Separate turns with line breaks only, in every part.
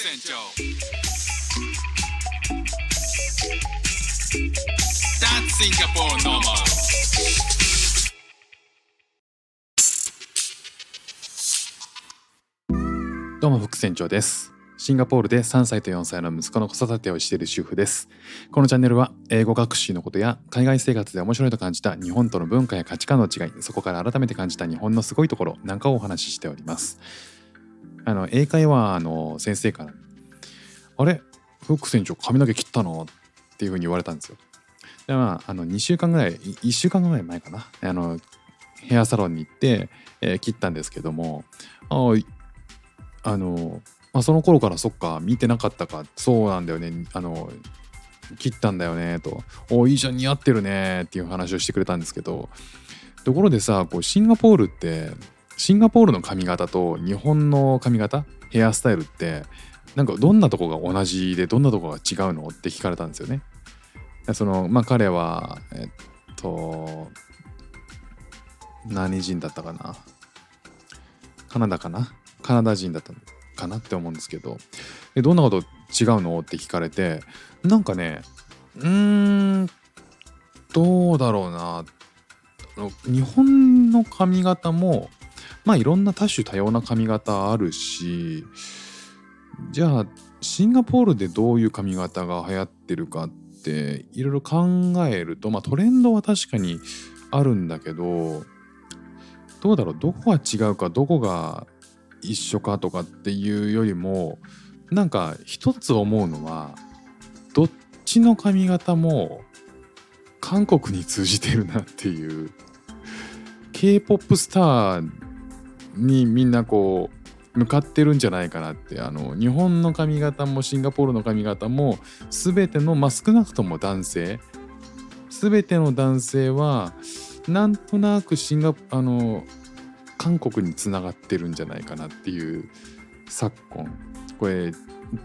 船長 That's Singapore normal.
どうも副船長です。シンガポールで3歳と4歳の息子の子育てをしている主婦です。このチャンネルは英語学習のことや海外生活で面白いと感じた日本との文化や価値観の違いそこから改めて感じた日本のすごいところなんかをお話ししております。あの英会話の先生からあれ？副船長髪の毛切ったの？っていうふうに言われたんですよ。でまああの2週間ぐらい1週間ぐらい前かな。あのヘアサロンに行って、えー切ったんですけどもああの、まあ、その頃からそっか見てなかったか。そうなんだよね。あの切ったんだよね。と「おいいじゃん似合ってるね」っていう話をしてくれたんですけど。ところでさこうシンガポールってシンガポールの髪型と日本の髪型ヘアスタイルってなんかどんなとこが同じでどんなとこが違うのって聞かれたんですよね。そのまあ彼はえっと何人だったかな？カナダかな？カナダ人だったかなって思うんですけど。えどんなこと違うのって聞かれてなんかねうーんどうだろうな。日本の髪型もまあいろんな多種多様な髪型あるしじゃあシンガポールでどういう髪型が流行ってるかっていろいろ考えるとまあトレンドは確かにあるんだけどどうだろう？どこが違うか？どこが一緒かとかっていうよりもなんか一つ思うのはどっちの髪型も韓国に通じてるなっていう K-POP スターにみんなこう向かってるんじゃないかなって。あの日本の髪型もシンガポールの髪型も全てのまあ少なくとも男性。全ての男性はなんとなくシンガあの韓国につながってるんじゃないかなっていう昨今。これ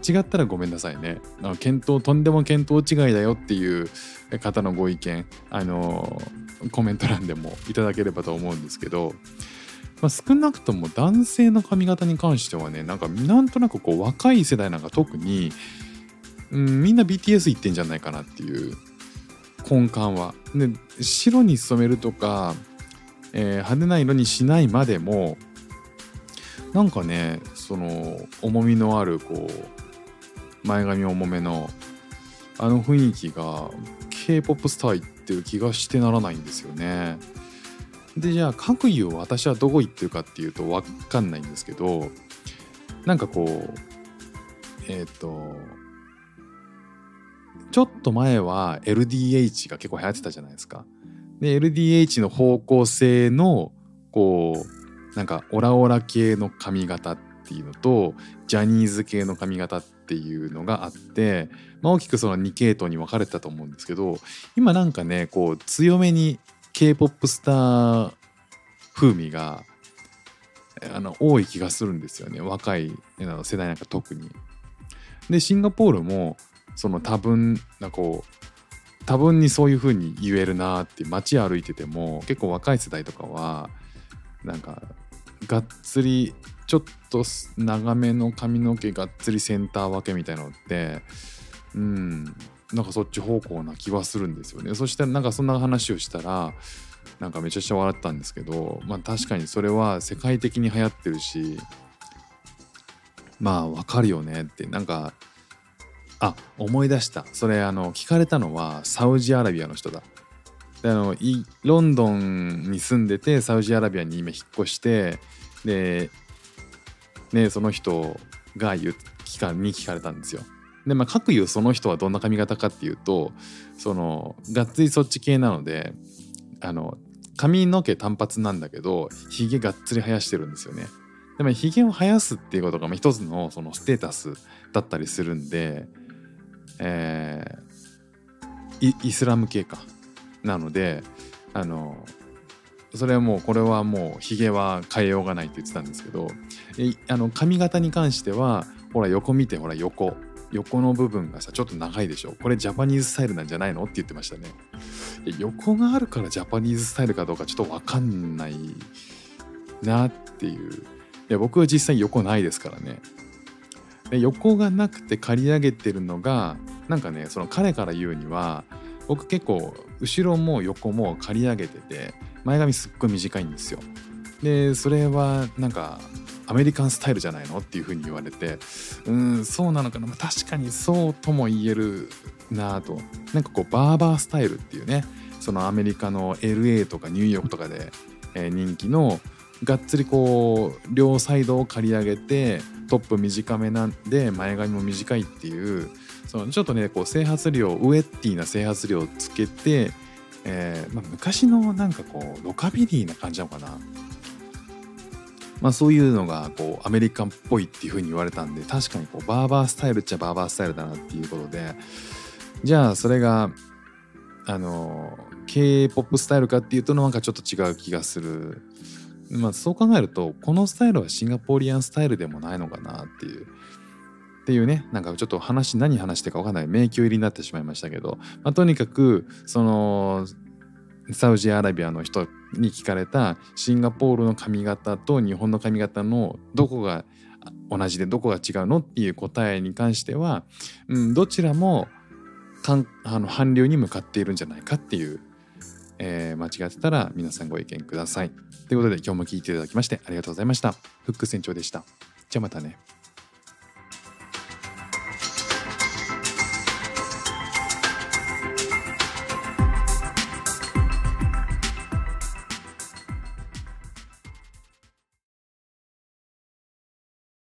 違ったらごめんなさいね。あの検討とんでも見当違いだよっていう方のご意見あのコメント欄でもいただければと思うんですけど、まあ、少なくとも男性の髪型に関してはねなんかなんとなくこう若い世代なんか特に、うん、みんな BTS 行ってんじゃないかなっていう根幹は。で白に染めるとか、えー派手な色にしないまでもなんかねその重みのあるこう前髪重めのあの雰囲気が K-POP スター行ってる気がしてならないんですよね。でじゃあ各有を私はどこ行ってるかっていうと分かんないんですけどなんかこうえっ、とちょっと前は LDH が結構流行ってたじゃないですか。で LDH の方向性のこうなんかオラオラ系の髪型っていうのとジャニーズ系の髪型っていうのがあって、まあ、大きくその2系統に分かれてたと思うんですけど今なんかねこう強めに K-POP スター風味があの多い気がするんですよね若い世代なんか特に。でシンガポールもその多分なこう多分にそういう風に言えるなって街歩いてても結構若い世代とかはなんかがっつりちょっと長めの髪の毛がっつりセンター分けみたいなのってうんなんかそっち方向な気はするんですよね。そしたらなんかそんな話をしたらなんかめちゃくちゃ笑ったんですけどまあ確かにそれは世界的に流行ってるしまあわかるよねってなんかあ思い出した。それあの聞かれたのはサウジアラビアの人だ。であのロンドンに住んでてサウジアラビアに今引っ越してでねその人が言う聞かに聞かれたんですよ。でまあ各言うその人はどんな髪型かっていうとそのがっつりそっち系なのであの髪の毛単発なんだけどひげがっつり生やしてるんですよね。でもひげを生やすっていうことが一つのそのステータスだったりするんでえーイスラム系かなのであのそれはもうこれはもうひげは変えようがないって言ってたんですけどあの髪型に関してはほら横見てほら横。横の部分がさちょっと長いでしょ？これジャパニーズスタイルなんじゃないの？って言ってましたね。横があるからジャパニーズスタイルかどうかちょっと分かんないなっていう。いや僕は実際横ないですからね。で横がなくて刈り上げてるのがなんかねその彼から言うには僕結構後ろも横も刈り上げてて前髪すっごい短いんですよ。でそれはなんかアメリカンスタイルじゃないの？っていうふうに言われて。うんそうなのかな、まあ、確かにそうとも言えるなと。なんかこうバーバースタイルっていうね。そのアメリカの LA とかニューヨークとかで、えー人気のがっつりこう両サイドを刈り上げてトップ短めなんで前髪も短いっていうそのちょっとねこう整髪量ウエッティな整髪量をつけて、えーまあ、昔のなんかこうロカビリーな感じなのかな。まあ、そういうのがこうアメリカンっぽいっていう風に言われたんで確かにこうバーバースタイルっちゃバーバースタイルだなっていうことでじゃあそれがあの K-POP スタイルかっていうとなんかちょっと違う気がする。まあそう考えるとこのスタイルはシンガポリアンスタイルでもないのかなっていう。っていうねなんかちょっと話何話してか分かんない迷宮入りになってしまいましたけど、まあ、とにかくそのサウジアラビアの人に聞かれたシンガポールの髪型と日本の髪型のどこが同じでどこが違うのっていう答えに関しては、うん、どちらもかんあの韓流に向かっているんじゃないかっていう、えー間違ってたら皆さんご意見ください。ということで今日も聞いていただきましてありがとうございました。フック船長でした。じゃあまたね。